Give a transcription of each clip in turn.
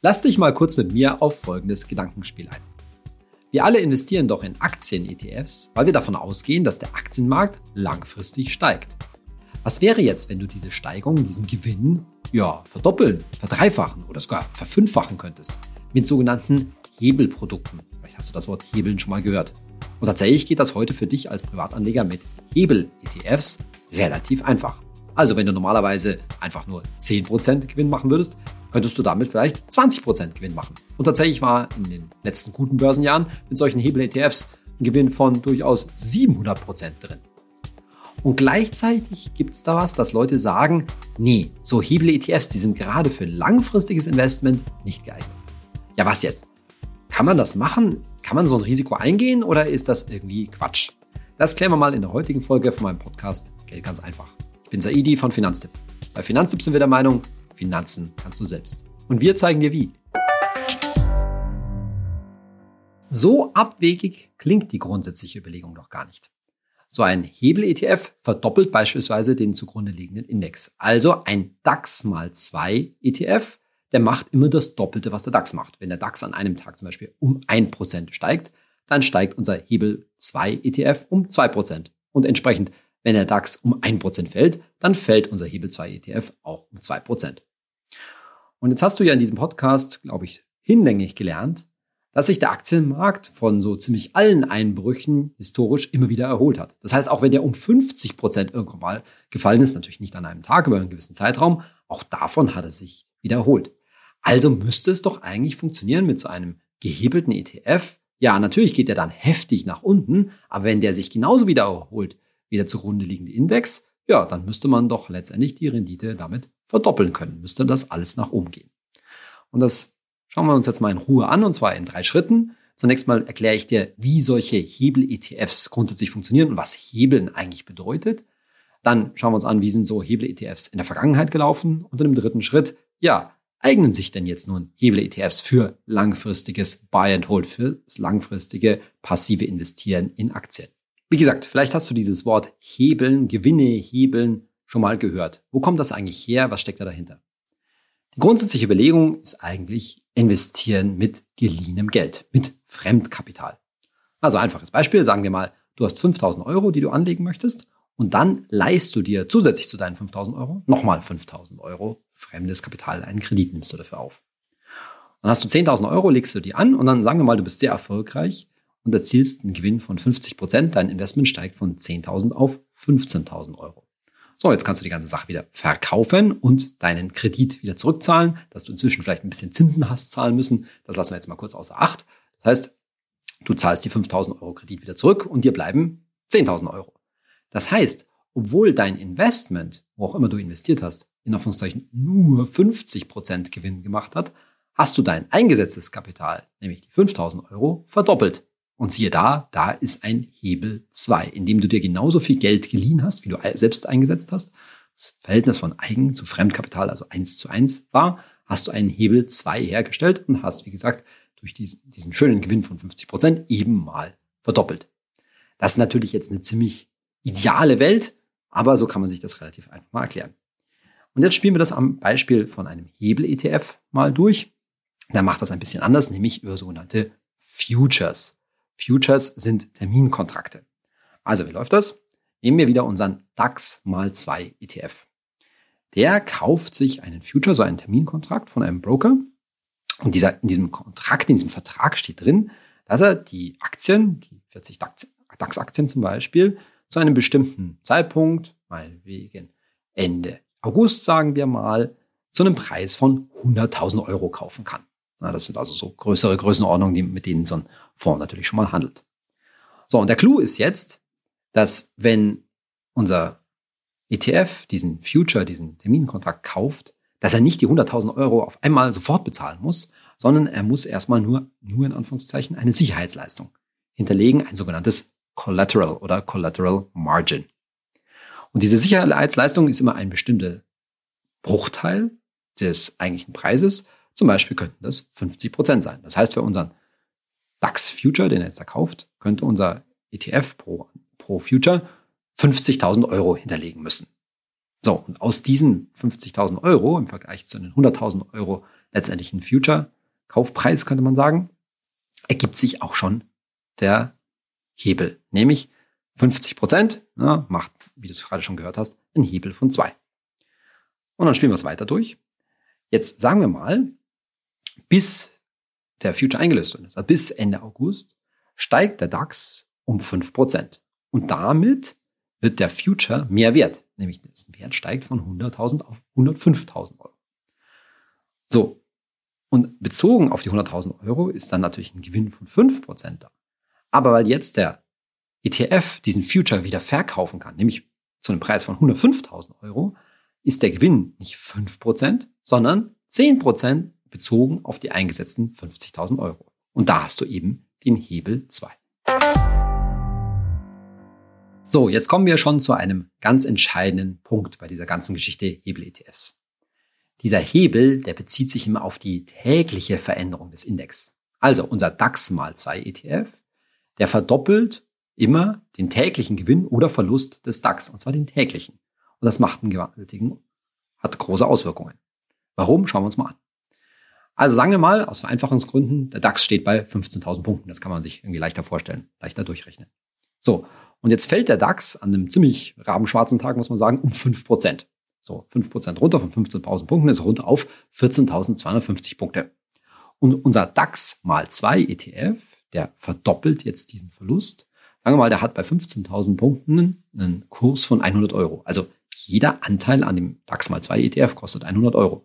Lass dich mal kurz mit mir auf folgendes Gedankenspiel ein. Wir alle investieren doch in Aktien-ETFs, weil wir davon ausgehen, dass der Aktienmarkt langfristig steigt. Was wäre jetzt, wenn du diese Steigung, diesen Gewinn, ja, verdoppeln, verdreifachen oder sogar verfünffachen könntest? Mit sogenannten Hebelprodukten. Vielleicht hast du das Wort Hebeln schon mal gehört. Und tatsächlich geht das heute für dich als Privatanleger mit Hebel-ETFs relativ einfach. Also wenn du normalerweise einfach nur 10% Gewinn machen würdest, könntest du damit vielleicht 20% Gewinn machen. Und tatsächlich war in den letzten guten Börsenjahren mit solchen Hebel-ETFs ein Gewinn von durchaus 700% drin. Und gleichzeitig gibt es da was, dass Leute sagen, nee, so Hebel-ETFs, die sind gerade für langfristiges Investment nicht geeignet. Ja, was jetzt? Kann man das machen? Kann man so ein Risiko eingehen oder ist das irgendwie Quatsch? Das klären wir mal in der heutigen Folge von meinem Podcast Geld ganz einfach. Ich bin Saidi von Finanztipp. Bei Finanztipp sind wir der Meinung, Finanzen kannst du selbst. Und wir zeigen dir wie. So abwegig klingt die grundsätzliche Überlegung doch gar nicht. So ein Hebel-ETF verdoppelt beispielsweise den zugrunde liegenden Index. Also ein DAX mal 2 ETF, der macht immer das Doppelte, was der DAX macht. Wenn der DAX an einem Tag zum Beispiel um 1% steigt, dann steigt unser Hebel 2 ETF um 2%. Und entsprechend, wenn der DAX um 1% fällt, dann fällt unser Hebel 2 ETF auch um 2%. Und jetzt hast du ja in diesem Podcast, glaube ich, hinlänglich gelernt, dass sich der Aktienmarkt von so ziemlich allen Einbrüchen historisch immer wieder erholt hat. Das heißt, auch wenn der um 50 Prozent irgendwann mal gefallen ist, natürlich nicht an einem Tag, aber einen gewissen Zeitraum, auch davon hat er sich wieder erholt. Also müsste es doch eigentlich funktionieren mit so einem gehebelten ETF. Ja, natürlich geht der dann heftig nach unten, aber wenn der sich genauso wieder erholt wie der zugrunde liegende Index, ja, dann müsste man doch letztendlich die Rendite damit verdoppeln können, müsste das alles nach oben gehen. Und das schauen wir uns jetzt mal in Ruhe an, und zwar in drei Schritten. Zunächst mal erkläre ich dir, wie solche Hebel-ETFs grundsätzlich funktionieren und was Hebeln eigentlich bedeutet. Dann schauen wir uns an, wie sind so Hebel-ETFs in der Vergangenheit gelaufen. Und im dritten Schritt, ja, eignen sich denn jetzt nun Hebel-ETFs für langfristiges Buy and Hold, für das langfristige passive Investieren in Aktien? Wie gesagt, vielleicht hast du dieses Wort Hebeln, Gewinne hebeln schon mal gehört. Wo kommt das eigentlich her? Was steckt da dahinter? Die grundsätzliche Überlegung ist eigentlich investieren mit geliehenem Geld, mit Fremdkapital. Also einfaches Beispiel, sagen wir mal, du hast 5000 Euro, die du anlegen möchtest und dann leihst du dir zusätzlich zu deinen 5000 Euro nochmal 5000 Euro fremdes Kapital, einen Kredit nimmst du dafür auf. Dann hast du 10.000 Euro, legst du die an und dann sagen wir mal, du bist sehr erfolgreich und erzielst einen Gewinn von 50 Prozent. Dein Investment steigt von 10.000 auf 15.000 Euro. So, jetzt kannst du die ganze Sache wieder verkaufen und deinen Kredit wieder zurückzahlen, dass du inzwischen vielleicht ein bisschen Zinsen hast zahlen müssen. Das lassen wir jetzt mal kurz außer Acht. Das heißt, du zahlst die 5000 Euro Kredit wieder zurück und dir bleiben 10.000 Euro. Das heißt, obwohl dein Investment, wo auch immer du investiert hast, in Anführungszeichen nur 50 Prozent Gewinn gemacht hat, hast du dein eingesetztes Kapital, nämlich die 5000 Euro, verdoppelt. Und siehe da, da ist ein Hebel 2, indem du dir genauso viel Geld geliehen hast, wie du selbst eingesetzt hast. Das Verhältnis von Eigen zu Fremdkapital, also 1 zu 1 war, hast du einen Hebel 2 hergestellt und hast, wie gesagt, durch diesen, diesen schönen Gewinn von 50 Prozent eben mal verdoppelt. Das ist natürlich jetzt eine ziemlich ideale Welt, aber so kann man sich das relativ einfach mal erklären. Und jetzt spielen wir das am Beispiel von einem Hebel-ETF mal durch. Da macht das ein bisschen anders, nämlich über sogenannte Futures. Futures sind Terminkontrakte. Also, wie läuft das? Nehmen wir wieder unseren DAX mal 2 ETF. Der kauft sich einen Future, so einen Terminkontrakt von einem Broker. Und dieser, in diesem Kontrakt, in diesem Vertrag steht drin, dass er die Aktien, die 40 DAX-Aktien zum Beispiel, zu einem bestimmten Zeitpunkt, mal wegen Ende August, sagen wir mal, zu einem Preis von 100.000 Euro kaufen kann. Das sind also so größere Größenordnungen, mit denen so ein Fonds natürlich schon mal handelt. So, und der Clou ist jetzt, dass wenn unser ETF diesen Future, diesen Terminkontrakt kauft, dass er nicht die 100.000 Euro auf einmal sofort bezahlen muss, sondern er muss erstmal nur, nur in Anführungszeichen, eine Sicherheitsleistung hinterlegen, ein sogenanntes Collateral oder Collateral Margin. Und diese Sicherheitsleistung ist immer ein bestimmter Bruchteil des eigentlichen Preises zum Beispiel könnten das 50 Prozent sein. Das heißt, für unseren DAX Future, den er jetzt da kauft, könnte unser ETF pro, pro Future 50.000 Euro hinterlegen müssen. So, und aus diesen 50.000 Euro im Vergleich zu den 100.000 Euro, letztendlichen Future-Kaufpreis, könnte man sagen, ergibt sich auch schon der Hebel, nämlich 50 Prozent ja, macht, wie du es gerade schon gehört hast, einen Hebel von zwei. Und dann spielen wir es weiter durch. Jetzt sagen wir mal, bis der Future eingelöst wird, also bis Ende August, steigt der DAX um 5%. Und damit wird der Future mehr wert. Nämlich der Wert steigt von 100.000 auf 105.000 Euro. So. Und bezogen auf die 100.000 Euro ist dann natürlich ein Gewinn von 5% da. Aber weil jetzt der ETF diesen Future wieder verkaufen kann, nämlich zu einem Preis von 105.000 Euro, ist der Gewinn nicht 5%, sondern 10% bezogen auf die eingesetzten 50.000 Euro. Und da hast du eben den Hebel 2. So, jetzt kommen wir schon zu einem ganz entscheidenden Punkt bei dieser ganzen Geschichte Hebel-ETFs. Dieser Hebel, der bezieht sich immer auf die tägliche Veränderung des Index. Also unser DAX mal 2 ETF, der verdoppelt immer den täglichen Gewinn oder Verlust des DAX, und zwar den täglichen. Und das macht einen gewaltigen, hat große Auswirkungen. Warum? Schauen wir uns mal an. Also sagen wir mal, aus Vereinfachungsgründen, der DAX steht bei 15.000 Punkten. Das kann man sich irgendwie leichter vorstellen, leichter durchrechnen. So, und jetzt fällt der DAX an einem ziemlich rabenschwarzen Tag, muss man sagen, um 5%. So, 5% runter von 15.000 Punkten ist runter auf 14.250 Punkte. Und unser DAX mal 2 ETF, der verdoppelt jetzt diesen Verlust. Sagen wir mal, der hat bei 15.000 Punkten einen Kurs von 100 Euro. Also jeder Anteil an dem DAX mal 2 ETF kostet 100 Euro.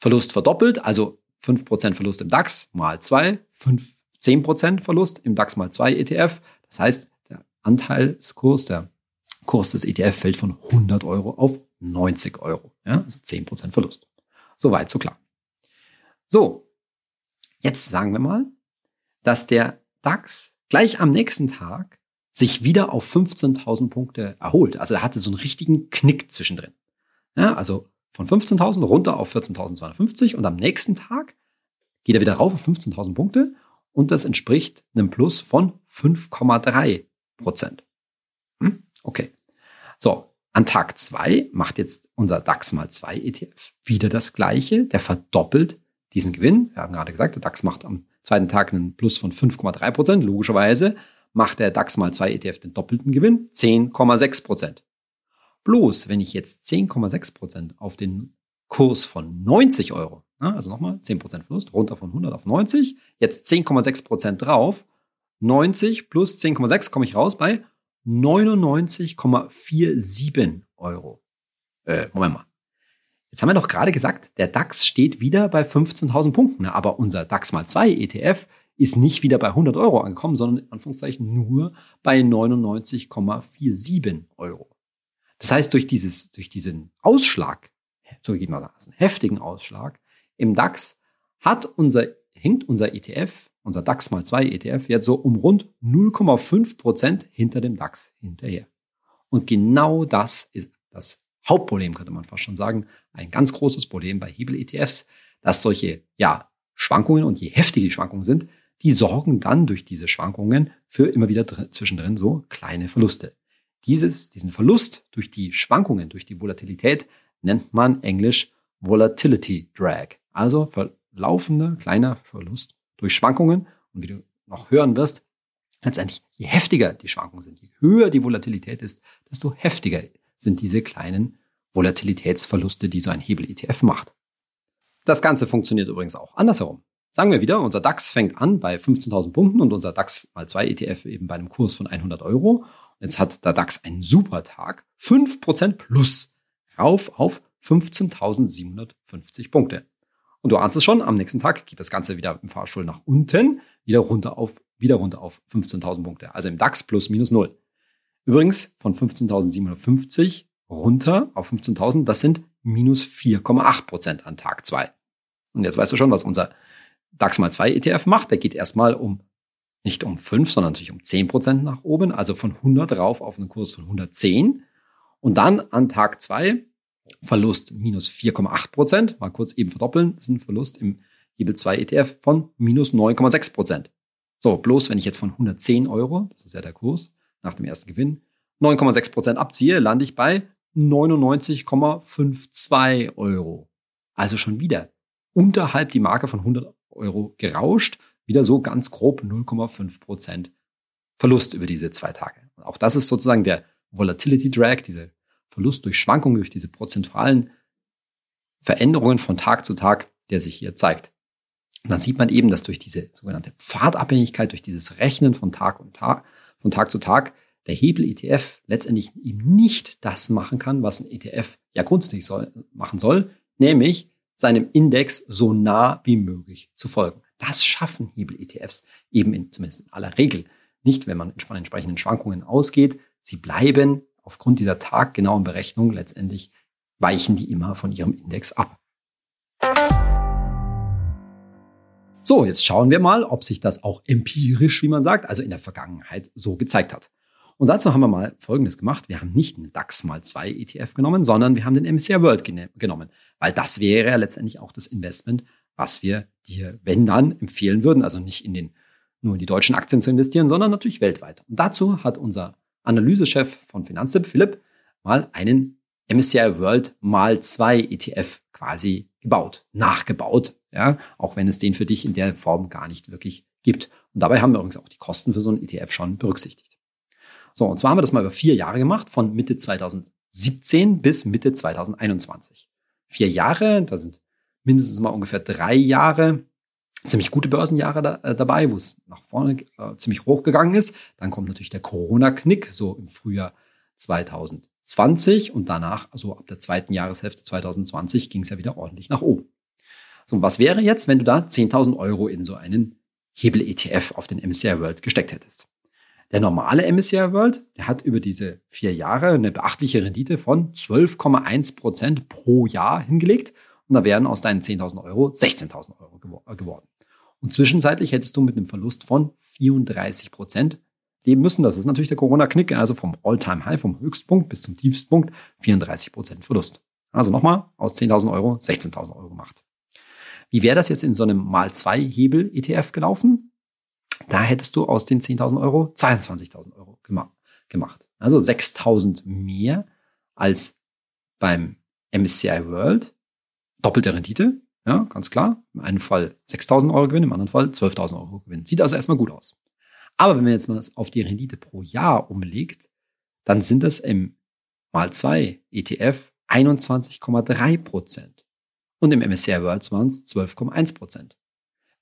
Verlust verdoppelt, also 5% Verlust im DAX mal 2, 5, 10% Verlust im DAX mal 2 ETF. Das heißt, der Anteilskurs, der Kurs des ETF fällt von 100 Euro auf 90 Euro. Ja, also 10% Verlust. Soweit, so klar. So, jetzt sagen wir mal, dass der DAX gleich am nächsten Tag sich wieder auf 15.000 Punkte erholt. Also er hatte so einen richtigen Knick zwischendrin. Ja, also von 15.000 runter auf 14.250 und am nächsten Tag geht er wieder rauf auf 15.000 Punkte und das entspricht einem Plus von 5,3 Prozent. Hm? Okay. So, an Tag zwei macht jetzt unser DAX mal 2 ETF wieder das gleiche. Der verdoppelt diesen Gewinn. Wir haben gerade gesagt, der DAX macht am zweiten Tag einen Plus von 5,3 Prozent. Logischerweise macht der DAX mal 2 ETF den doppelten Gewinn, 10,6 Prozent. Bloß, wenn ich jetzt 10,6 Prozent auf den Kurs von 90 Euro, also nochmal 10 Prozent Verlust, runter von 100 auf 90, jetzt 10,6 Prozent drauf, 90 plus 10,6 komme ich raus bei 99,47 Euro. Äh, Moment mal. Jetzt haben wir doch gerade gesagt, der DAX steht wieder bei 15.000 Punkten, aber unser DAX mal 2 ETF ist nicht wieder bei 100 Euro angekommen, sondern in Anführungszeichen nur bei 99,47 Euro. Das heißt, durch dieses, durch diesen Ausschlag, zugegebenermaßen heftigen Ausschlag im DAX, hat unser, hinkt unser ETF, unser DAX mal 2 ETF jetzt so um rund 0,5 Prozent hinter dem DAX hinterher. Und genau das ist das Hauptproblem, könnte man fast schon sagen. Ein ganz großes Problem bei Hebel-ETFs, dass solche, ja, Schwankungen und je heftiger die Schwankungen sind, die sorgen dann durch diese Schwankungen für immer wieder zwischendrin so kleine Verluste. Dieses, diesen Verlust durch die Schwankungen, durch die Volatilität nennt man englisch Volatility Drag. Also verlaufender kleiner Verlust durch Schwankungen. Und wie du noch hören wirst, letztendlich je heftiger die Schwankungen sind, je höher die Volatilität ist, desto heftiger sind diese kleinen Volatilitätsverluste, die so ein Hebel-ETF macht. Das Ganze funktioniert übrigens auch andersherum. Sagen wir wieder, unser DAX fängt an bei 15.000 Punkten und unser DAX mal 2 ETF eben bei einem Kurs von 100 Euro. Jetzt hat der DAX einen super Tag, 5% plus, rauf auf 15.750 Punkte. Und du ahnst es schon, am nächsten Tag geht das Ganze wieder im Fahrstuhl nach unten, wieder runter auf, wieder runter auf 15.000 Punkte. Also im DAX plus minus null. Übrigens von 15.750 runter auf 15.000, das sind minus 4,8% an Tag zwei. Und jetzt weißt du schon, was unser DAX mal 2 ETF macht, der geht erstmal um nicht um 5, sondern natürlich um 10 Prozent nach oben, also von 100 rauf auf einen Kurs von 110. Und dann an Tag 2 Verlust minus 4,8 Prozent, mal kurz eben verdoppeln, ist ein Verlust im Hebel 2 ETF von minus 9,6 Prozent. So, bloß wenn ich jetzt von 110 Euro, das ist ja der Kurs nach dem ersten Gewinn, 9,6 Prozent abziehe, lande ich bei 99,52 Euro. Also schon wieder unterhalb die Marke von 100 Euro gerauscht. Wieder so ganz grob 0,5 Prozent Verlust über diese zwei Tage. auch das ist sozusagen der Volatility Drag, diese Verlust durch Schwankungen, durch diese prozentualen Veränderungen von Tag zu Tag, der sich hier zeigt. Und dann sieht man eben, dass durch diese sogenannte Pfadabhängigkeit, durch dieses Rechnen von Tag und Tag, von Tag zu Tag, der Hebel ETF letztendlich eben nicht das machen kann, was ein ETF ja grundsätzlich soll, machen soll, nämlich seinem Index so nah wie möglich zu folgen. Das schaffen Hebel-ETFs eben in, zumindest in aller Regel nicht, wenn man von entsprechenden Schwankungen ausgeht. Sie bleiben aufgrund dieser taggenauen Berechnung letztendlich weichen die immer von ihrem Index ab. So, jetzt schauen wir mal, ob sich das auch empirisch, wie man sagt, also in der Vergangenheit so gezeigt hat. Und dazu haben wir mal Folgendes gemacht. Wir haben nicht einen DAX mal 2 ETF genommen, sondern wir haben den MSCI World genommen, weil das wäre ja letztendlich auch das Investment, was wir dir, wenn dann, empfehlen würden. Also nicht in den, nur in die deutschen Aktien zu investieren, sondern natürlich weltweit. Und dazu hat unser Analysechef von Finanztipp, Philipp, mal einen MSCI World mal zwei ETF quasi gebaut, nachgebaut, ja, auch wenn es den für dich in der Form gar nicht wirklich gibt. Und dabei haben wir übrigens auch die Kosten für so einen ETF schon berücksichtigt. So, und zwar haben wir das mal über vier Jahre gemacht, von Mitte 2017 bis Mitte 2021. Vier Jahre, da sind mindestens mal ungefähr drei Jahre ziemlich gute Börsenjahre da, äh, dabei, wo es nach vorne äh, ziemlich hoch gegangen ist. Dann kommt natürlich der Corona-Knick, so im Frühjahr 2000. 20 und danach, also ab der zweiten Jahreshälfte 2020, ging es ja wieder ordentlich nach oben. So, was wäre jetzt, wenn du da 10.000 Euro in so einen Hebel-ETF auf den MSCI World gesteckt hättest? Der normale MSCI World, der hat über diese vier Jahre eine beachtliche Rendite von 12,1 Prozent pro Jahr hingelegt und da wären aus deinen 10.000 Euro 16.000 Euro geworden. Und zwischenzeitlich hättest du mit einem Verlust von 34 Prozent leben müssen. Das ist natürlich der Corona-Knick, also vom All-Time-High, vom Höchstpunkt bis zum Tiefstpunkt 34 Prozent Verlust. Also nochmal, aus 10.000 Euro 16.000 Euro gemacht. Wie wäre das jetzt in so einem Mal-2-Hebel-ETF gelaufen? Da hättest du aus den 10.000 Euro 22.000 Euro gemacht. Also 6.000 mehr als beim MSCI World. Doppelte Rendite, ja, ganz klar. Im einen Fall 6.000 Euro Gewinn, im anderen Fall 12.000 Euro Gewinn. Sieht also erstmal gut aus. Aber wenn man jetzt mal das auf die Rendite pro Jahr umlegt, dann sind das im mal 2 ETF 21,3 Prozent. Und im MSCI World waren es 12,1 Prozent.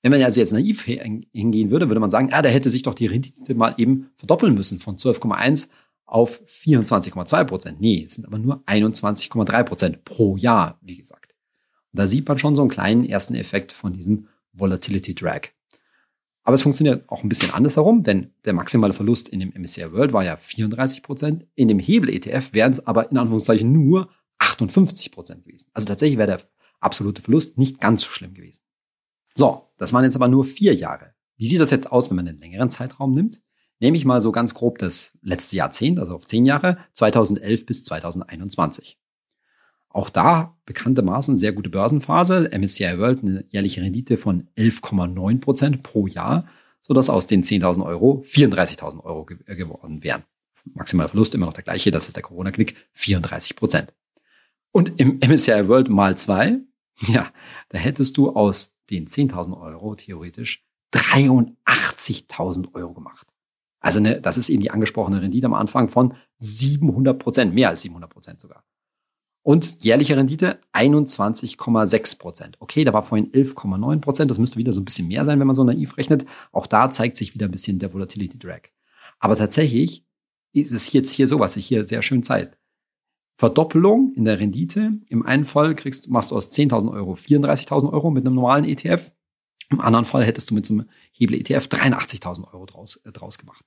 Wenn man also jetzt naiv hingehen würde, würde man sagen, ja, da hätte sich doch die Rendite mal eben verdoppeln müssen von 12,1 auf 24,2 Prozent. Nee, es sind aber nur 21,3 Prozent pro Jahr, wie gesagt. Da sieht man schon so einen kleinen ersten Effekt von diesem Volatility Drag. Aber es funktioniert auch ein bisschen andersherum, denn der maximale Verlust in dem MSCI World war ja 34 Prozent. In dem Hebel-ETF wären es aber in Anführungszeichen nur 58 Prozent gewesen. Also tatsächlich wäre der absolute Verlust nicht ganz so schlimm gewesen. So, das waren jetzt aber nur vier Jahre. Wie sieht das jetzt aus, wenn man einen längeren Zeitraum nimmt? Nehme ich mal so ganz grob das letzte Jahrzehnt, also auf zehn Jahre, 2011 bis 2021. Auch da bekanntermaßen sehr gute Börsenphase. MSCI World eine jährliche Rendite von 11,9 Prozent pro Jahr, sodass aus den 10.000 Euro 34.000 Euro äh, geworden wären. Maximaler Verlust immer noch der gleiche, das ist der Corona-Knick, 34 Prozent. Und im MSCI World mal zwei, ja, da hättest du aus den 10.000 Euro theoretisch 83.000 Euro gemacht. Also ne, das ist eben die angesprochene Rendite am Anfang von 700 Prozent, mehr als 700 Prozent sogar. Und jährliche Rendite 21,6 Prozent. Okay, da war vorhin 11,9 Prozent. Das müsste wieder so ein bisschen mehr sein, wenn man so naiv rechnet. Auch da zeigt sich wieder ein bisschen der Volatility Drag. Aber tatsächlich ist es jetzt hier so, was sich hier sehr schön zeigt. Verdoppelung in der Rendite. Im einen Fall kriegst, machst du aus 10.000 Euro 34.000 Euro mit einem normalen ETF. Im anderen Fall hättest du mit so einem Hebel-ETF 83.000 Euro draus, äh, draus gemacht.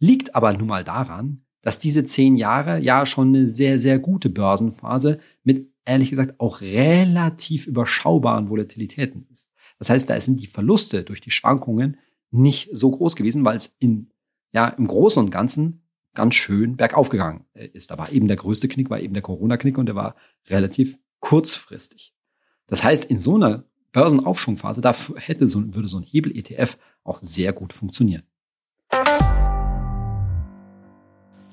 Liegt aber nun mal daran, dass diese zehn Jahre ja schon eine sehr, sehr gute Börsenphase mit, ehrlich gesagt, auch relativ überschaubaren Volatilitäten ist. Das heißt, da sind die Verluste durch die Schwankungen nicht so groß gewesen, weil es in, ja, im Großen und Ganzen ganz schön bergauf gegangen äh, ist. Da war eben der größte Knick, war eben der Corona-Knick und der war relativ kurzfristig. Das heißt, in so einer Börsenaufschwungphase, da hätte so, würde so ein Hebel-ETF auch sehr gut funktionieren.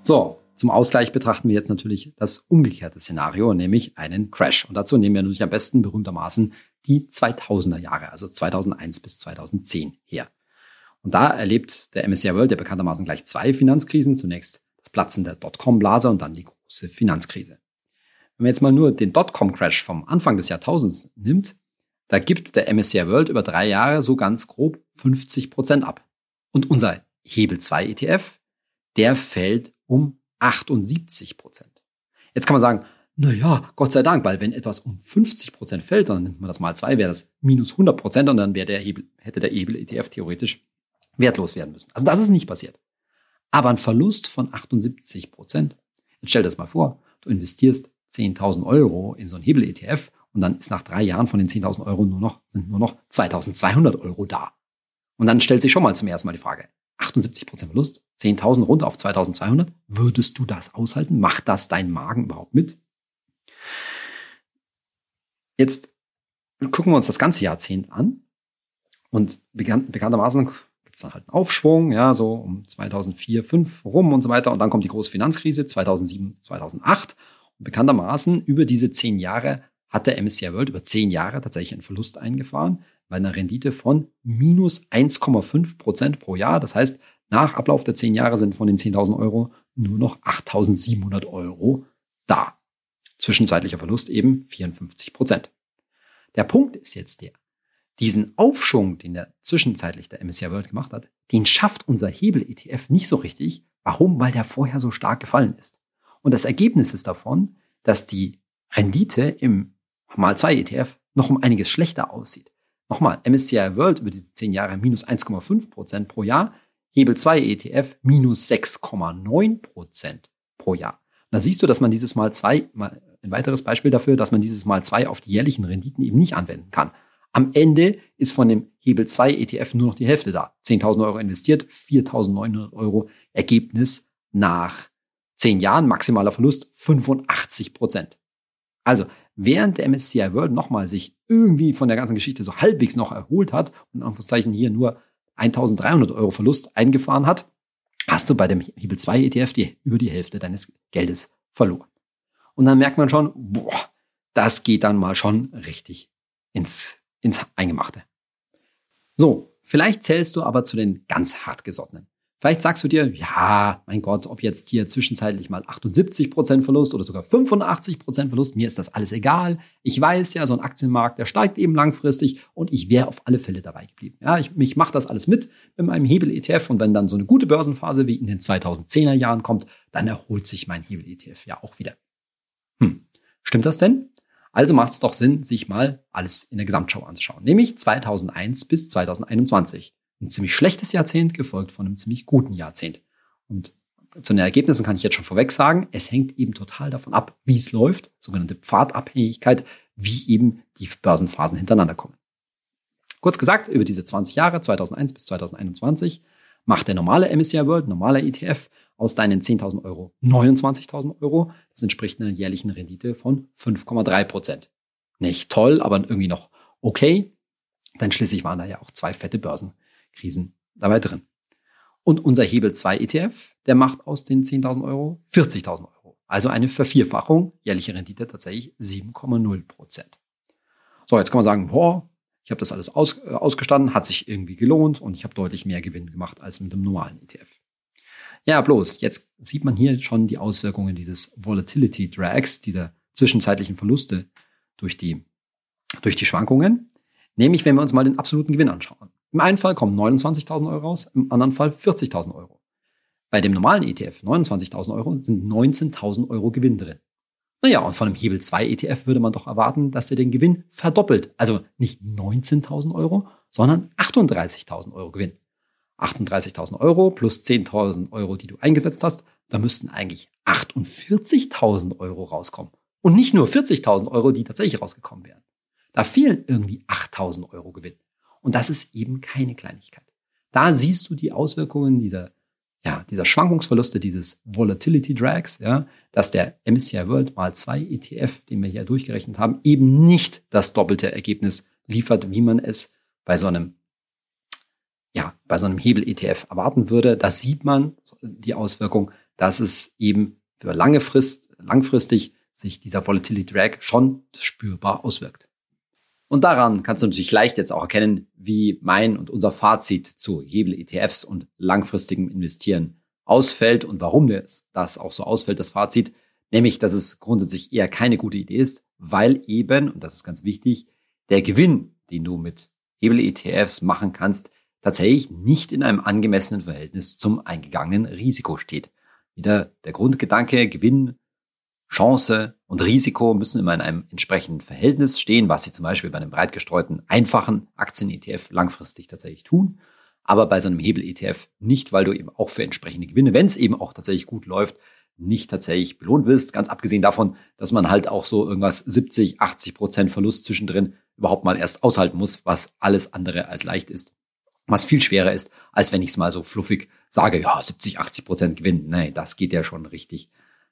So, zum Ausgleich betrachten wir jetzt natürlich das umgekehrte Szenario, nämlich einen Crash. Und dazu nehmen wir natürlich am besten berühmtermaßen die 2000er Jahre, also 2001 bis 2010 her. Und da erlebt der MSCI World ja bekanntermaßen gleich zwei Finanzkrisen. Zunächst das Platzen der Dotcom-Blase und dann die große Finanzkrise. Wenn man jetzt mal nur den Dotcom-Crash vom Anfang des Jahrtausends nimmt, da gibt der MSCI World über drei Jahre so ganz grob 50 Prozent ab. Und unser Hebel 2 ETF, der fällt um 78 Prozent. Jetzt kann man sagen, na ja, Gott sei Dank, weil wenn etwas um 50 Prozent fällt, dann nimmt man das mal zwei, wäre das minus 100 Prozent und dann wäre der Hebel, hätte der Hebel ETF theoretisch wertlos werden müssen. Also das ist nicht passiert. Aber ein Verlust von 78 Prozent. Jetzt stell dir das mal vor, du investierst 10.000 Euro in so ein Hebel ETF und dann ist nach drei Jahren von den 10.000 Euro nur noch, sind nur noch 2.200 Euro da. Und dann stellt sich schon mal zum ersten Mal die Frage, 78 Prozent Verlust, 10.000 runter auf 2.200, würdest du das aushalten? Macht das dein Magen überhaupt mit? Jetzt gucken wir uns das ganze Jahrzehnt an. Und bekannt, bekanntermaßen gibt es dann halt einen Aufschwung, ja, so um 2004, 2005 rum und so weiter. Und dann kommt die große Finanzkrise 2007, 2008 und bekanntermaßen über diese zehn Jahre hat der MSCI World über zehn Jahre tatsächlich einen Verlust eingefahren bei einer Rendite von minus 1,5 Prozent pro Jahr. Das heißt, nach Ablauf der zehn Jahre sind von den 10.000 Euro nur noch 8.700 Euro da. Zwischenzeitlicher Verlust eben 54 Prozent. Der Punkt ist jetzt der, diesen Aufschwung, den der zwischenzeitlich der MSCI World gemacht hat, den schafft unser Hebel-ETF nicht so richtig. Warum? Weil der vorher so stark gefallen ist. Und das Ergebnis ist davon, dass die Rendite im mal 2 ETF noch um einiges schlechter aussieht. Nochmal, MSCI World über diese 10 Jahre minus 1,5 Prozent pro Jahr, Hebel 2 ETF minus 6,9 Prozent pro Jahr. Da siehst du, dass man dieses mal 2, mal ein weiteres Beispiel dafür, dass man dieses mal 2 auf die jährlichen Renditen eben nicht anwenden kann. Am Ende ist von dem Hebel 2 ETF nur noch die Hälfte da. 10.000 Euro investiert, 4.900 Euro Ergebnis nach 10 Jahren, maximaler Verlust 85 Prozent. Also, während der MSCI World nochmal sich irgendwie von der ganzen Geschichte so halbwegs noch erholt hat und Anführungszeichen hier nur 1300 Euro Verlust eingefahren hat, hast du bei dem Hebel 2 ETF die, über die Hälfte deines Geldes verloren. Und dann merkt man schon, boah, das geht dann mal schon richtig ins, ins Eingemachte. So, vielleicht zählst du aber zu den ganz hartgesottenen. Vielleicht sagst du dir, ja, mein Gott, ob jetzt hier zwischenzeitlich mal 78% Verlust oder sogar 85% Verlust, mir ist das alles egal. Ich weiß ja, so ein Aktienmarkt, der steigt eben langfristig und ich wäre auf alle Fälle dabei geblieben. Ja, ich, ich mache das alles mit mit meinem Hebel-ETF und wenn dann so eine gute Börsenphase wie in den 2010er Jahren kommt, dann erholt sich mein Hebel-ETF ja auch wieder. Hm, stimmt das denn? Also macht es doch Sinn, sich mal alles in der Gesamtschau anzuschauen, nämlich 2001 bis 2021 ein ziemlich schlechtes Jahrzehnt, gefolgt von einem ziemlich guten Jahrzehnt. Und zu den Ergebnissen kann ich jetzt schon vorweg sagen, es hängt eben total davon ab, wie es läuft, sogenannte Pfadabhängigkeit, wie eben die Börsenphasen hintereinander kommen. Kurz gesagt, über diese 20 Jahre, 2001 bis 2021, macht der normale MSCI World, normaler ETF, aus deinen 10.000 Euro 29.000 Euro. Das entspricht einer jährlichen Rendite von 5,3 Prozent. Nicht toll, aber irgendwie noch okay. Denn schließlich waren da ja auch zwei fette Börsen Krisen dabei drin. Und unser Hebel 2 ETF, der macht aus den 10.000 Euro 40.000 Euro. Also eine Vervierfachung, jährliche Rendite tatsächlich 7,0 Prozent. So, jetzt kann man sagen, boah, ich habe das alles aus, äh, ausgestanden, hat sich irgendwie gelohnt und ich habe deutlich mehr Gewinn gemacht als mit dem normalen ETF. Ja, bloß, jetzt sieht man hier schon die Auswirkungen dieses Volatility Drags, dieser zwischenzeitlichen Verluste durch die, durch die Schwankungen. Nämlich, wenn wir uns mal den absoluten Gewinn anschauen. Im einen Fall kommen 29.000 Euro raus, im anderen Fall 40.000 Euro. Bei dem normalen ETF 29.000 Euro sind 19.000 Euro Gewinn drin. Naja, und von einem Hebel 2 ETF würde man doch erwarten, dass der den Gewinn verdoppelt. Also nicht 19.000 Euro, sondern 38.000 Euro Gewinn. 38.000 Euro plus 10.000 Euro, die du eingesetzt hast, da müssten eigentlich 48.000 Euro rauskommen. Und nicht nur 40.000 Euro, die tatsächlich rausgekommen wären. Da fehlen irgendwie 8.000 Euro Gewinn. Und das ist eben keine Kleinigkeit. Da siehst du die Auswirkungen dieser, ja, dieser Schwankungsverluste, dieses Volatility Drags, ja, dass der MSCI World mal zwei ETF, den wir hier durchgerechnet haben, eben nicht das doppelte Ergebnis liefert, wie man es bei so einem, ja, bei so einem Hebel-ETF erwarten würde. Da sieht man die Auswirkung, dass es eben für lange Frist, langfristig sich dieser Volatility Drag schon spürbar auswirkt. Und daran kannst du natürlich leicht jetzt auch erkennen, wie mein und unser Fazit zu Hebel-ETFs und langfristigem Investieren ausfällt und warum das auch so ausfällt, das Fazit. Nämlich, dass es grundsätzlich eher keine gute Idee ist, weil eben, und das ist ganz wichtig, der Gewinn, den du mit Hebel-ETFs machen kannst, tatsächlich nicht in einem angemessenen Verhältnis zum eingegangenen Risiko steht. Wieder der Grundgedanke, Gewinn, Chance und Risiko müssen immer in einem entsprechenden Verhältnis stehen, was sie zum Beispiel bei einem breit gestreuten, einfachen Aktien-ETF langfristig tatsächlich tun. Aber bei so einem Hebel-ETF nicht, weil du eben auch für entsprechende Gewinne, wenn es eben auch tatsächlich gut läuft, nicht tatsächlich belohnt wirst. Ganz abgesehen davon, dass man halt auch so irgendwas 70, 80 Prozent Verlust zwischendrin überhaupt mal erst aushalten muss, was alles andere als leicht ist. Was viel schwerer ist, als wenn ich es mal so fluffig sage, ja, 70, 80 Prozent Gewinn. Nee, das geht ja schon richtig,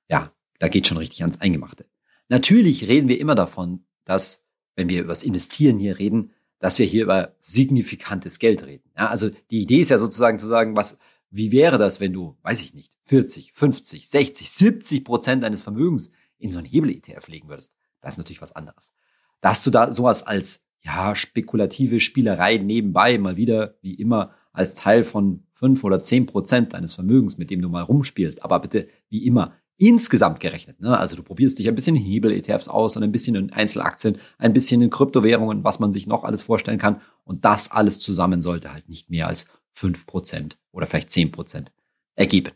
ja, da geht schon richtig ans Eingemachte. Natürlich reden wir immer davon, dass, wenn wir über das Investieren hier reden, dass wir hier über signifikantes Geld reden. Ja, also die Idee ist ja sozusagen zu sagen, was, wie wäre das, wenn du, weiß ich nicht, 40, 50, 60, 70 Prozent deines Vermögens in so einen Hebel-ETF legen würdest? Das ist natürlich was anderes. Dass du da sowas als, ja, spekulative Spielerei nebenbei mal wieder, wie immer, als Teil von fünf oder zehn Prozent deines Vermögens, mit dem du mal rumspielst, aber bitte, wie immer, insgesamt gerechnet. Ne? Also du probierst dich ein bisschen in Hebel-ETFs aus und ein bisschen in Einzelaktien, ein bisschen in Kryptowährungen, was man sich noch alles vorstellen kann. Und das alles zusammen sollte halt nicht mehr als fünf Prozent oder vielleicht zehn Prozent ergeben.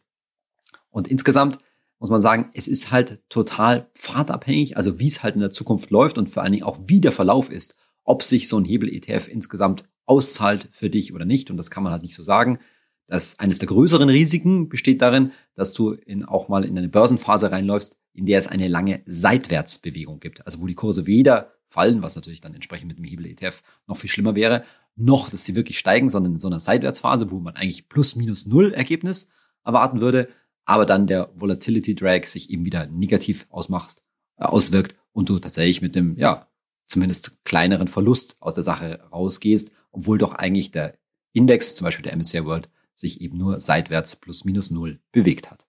Und insgesamt muss man sagen, es ist halt total pfadabhängig, also wie es halt in der Zukunft läuft und vor allen Dingen auch wie der Verlauf ist, ob sich so ein Hebel-ETF insgesamt auszahlt für dich oder nicht. Und das kann man halt nicht so sagen. Das eines der größeren Risiken besteht darin, dass du in, auch mal in eine Börsenphase reinläufst, in der es eine lange Seitwärtsbewegung gibt. Also wo die Kurse weder fallen, was natürlich dann entsprechend mit dem Hebel-ETF noch viel schlimmer wäre, noch, dass sie wirklich steigen, sondern in so einer Seitwärtsphase, wo man eigentlich plus minus null Ergebnis erwarten würde, aber dann der Volatility Drag sich eben wieder negativ ausmacht, äh, auswirkt und du tatsächlich mit dem, ja, zumindest kleineren Verlust aus der Sache rausgehst, obwohl doch eigentlich der Index, zum Beispiel der MSCI World, sich eben nur seitwärts plus minus null bewegt hat.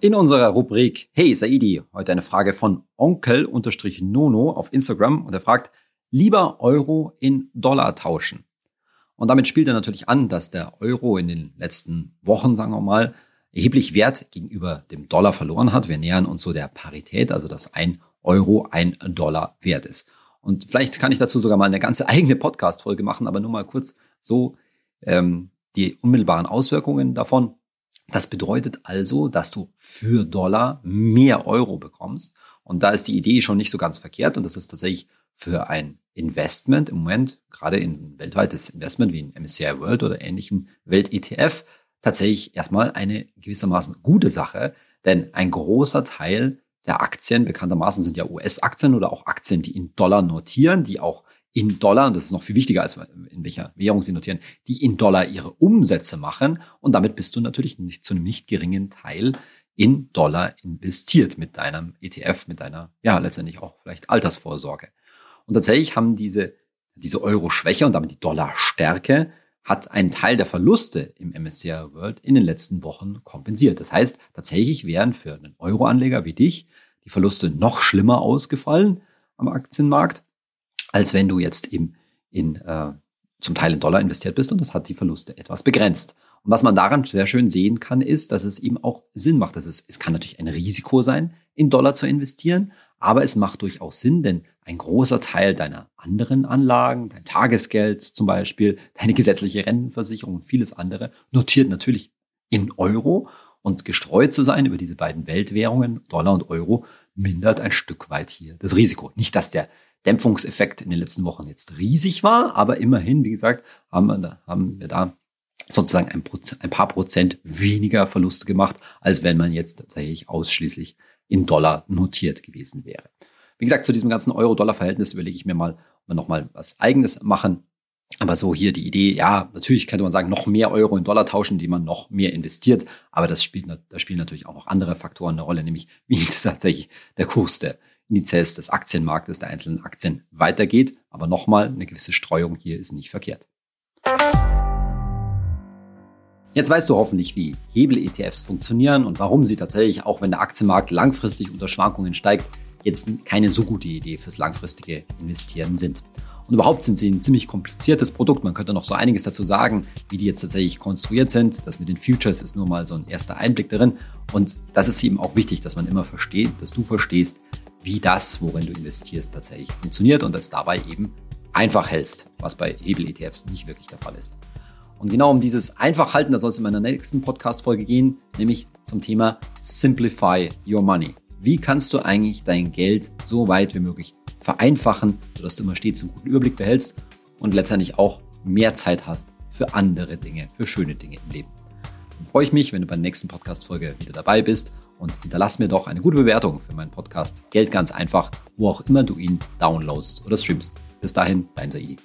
In unserer Rubrik Hey Saidi, heute eine Frage von Onkel-Nono auf Instagram und er fragt, lieber Euro in Dollar tauschen. Und damit spielt er natürlich an, dass der Euro in den letzten Wochen, sagen wir mal, erheblich Wert gegenüber dem Dollar verloren hat. Wir nähern uns so der Parität, also dass ein Euro ein Dollar wert ist. Und vielleicht kann ich dazu sogar mal eine ganze eigene Podcast-Folge machen, aber nur mal kurz so ähm, die unmittelbaren Auswirkungen davon. Das bedeutet also, dass du für Dollar mehr Euro bekommst. Und da ist die Idee schon nicht so ganz verkehrt. Und das ist tatsächlich für ein Investment im Moment, gerade in weltweites Investment wie in MSCI World oder ähnlichem Welt-ETF, tatsächlich erstmal eine gewissermaßen gute Sache. Denn ein großer Teil der Aktien, bekanntermaßen sind ja US-Aktien oder auch Aktien, die in Dollar notieren, die auch in Dollar, und das ist noch viel wichtiger als in welcher Währung sie notieren, die in Dollar ihre Umsätze machen. Und damit bist du natürlich nicht zu einem nicht geringen Teil in Dollar investiert mit deinem ETF, mit deiner, ja, letztendlich auch vielleicht Altersvorsorge. Und tatsächlich haben diese, diese Euro-Schwäche und damit die Dollar-Stärke hat einen Teil der Verluste im MSCI World in den letzten Wochen kompensiert. Das heißt, tatsächlich wären für einen Euro-Anleger wie dich die Verluste noch schlimmer ausgefallen am Aktienmarkt, als wenn du jetzt eben in äh, zum Teil in Dollar investiert bist und das hat die Verluste etwas begrenzt. Und was man daran sehr schön sehen kann, ist, dass es eben auch Sinn macht. Dass es, es kann natürlich ein Risiko sein, in Dollar zu investieren, aber es macht durchaus Sinn, denn ein großer Teil deiner anderen Anlagen, dein Tagesgeld zum Beispiel, deine gesetzliche Rentenversicherung und vieles andere, notiert natürlich in Euro und gestreut zu sein über diese beiden Weltwährungen, Dollar und Euro, mindert ein Stück weit hier das Risiko. Nicht, dass der Dämpfungseffekt in den letzten Wochen jetzt riesig war, aber immerhin, wie gesagt, haben wir da, haben wir da sozusagen ein, ein paar Prozent weniger Verluste gemacht, als wenn man jetzt tatsächlich ausschließlich in Dollar notiert gewesen wäre. Wie gesagt, zu diesem ganzen Euro-Dollar-Verhältnis überlege ich mir mal, ob wir nochmal was Eigenes machen. Aber so hier die Idee, ja, natürlich könnte man sagen, noch mehr Euro in Dollar tauschen, die man noch mehr investiert. Aber das spielt, da spielen natürlich auch noch andere Faktoren eine Rolle, nämlich wie das tatsächlich der Kurs der Indizes des Aktienmarktes, der einzelnen Aktien weitergeht. Aber nochmal, eine gewisse Streuung hier ist nicht verkehrt. Jetzt weißt du hoffentlich, wie Hebel-ETFs funktionieren und warum sie tatsächlich, auch wenn der Aktienmarkt langfristig unter Schwankungen steigt, jetzt keine so gute Idee fürs langfristige Investieren sind. Und überhaupt sind sie ein ziemlich kompliziertes Produkt. Man könnte noch so einiges dazu sagen, wie die jetzt tatsächlich konstruiert sind. Das mit den Futures ist nur mal so ein erster Einblick darin. Und das ist eben auch wichtig, dass man immer versteht, dass du verstehst, wie das, worin du investierst, tatsächlich funktioniert und das dabei eben einfach hältst, was bei Hebel-ETFs nicht wirklich der Fall ist. Und genau um dieses Einfachhalten, da soll es in meiner nächsten Podcast-Folge gehen, nämlich zum Thema Simplify Your Money. Wie kannst du eigentlich dein Geld so weit wie möglich vereinfachen, sodass du immer stets einen guten Überblick behältst und letztendlich auch mehr Zeit hast für andere Dinge, für schöne Dinge im Leben. Dann freue ich mich, wenn du bei der nächsten Podcast-Folge wieder dabei bist und hinterlass mir doch eine gute Bewertung für meinen Podcast Geld ganz einfach, wo auch immer du ihn downloadst oder streamst. Bis dahin, dein Saidi.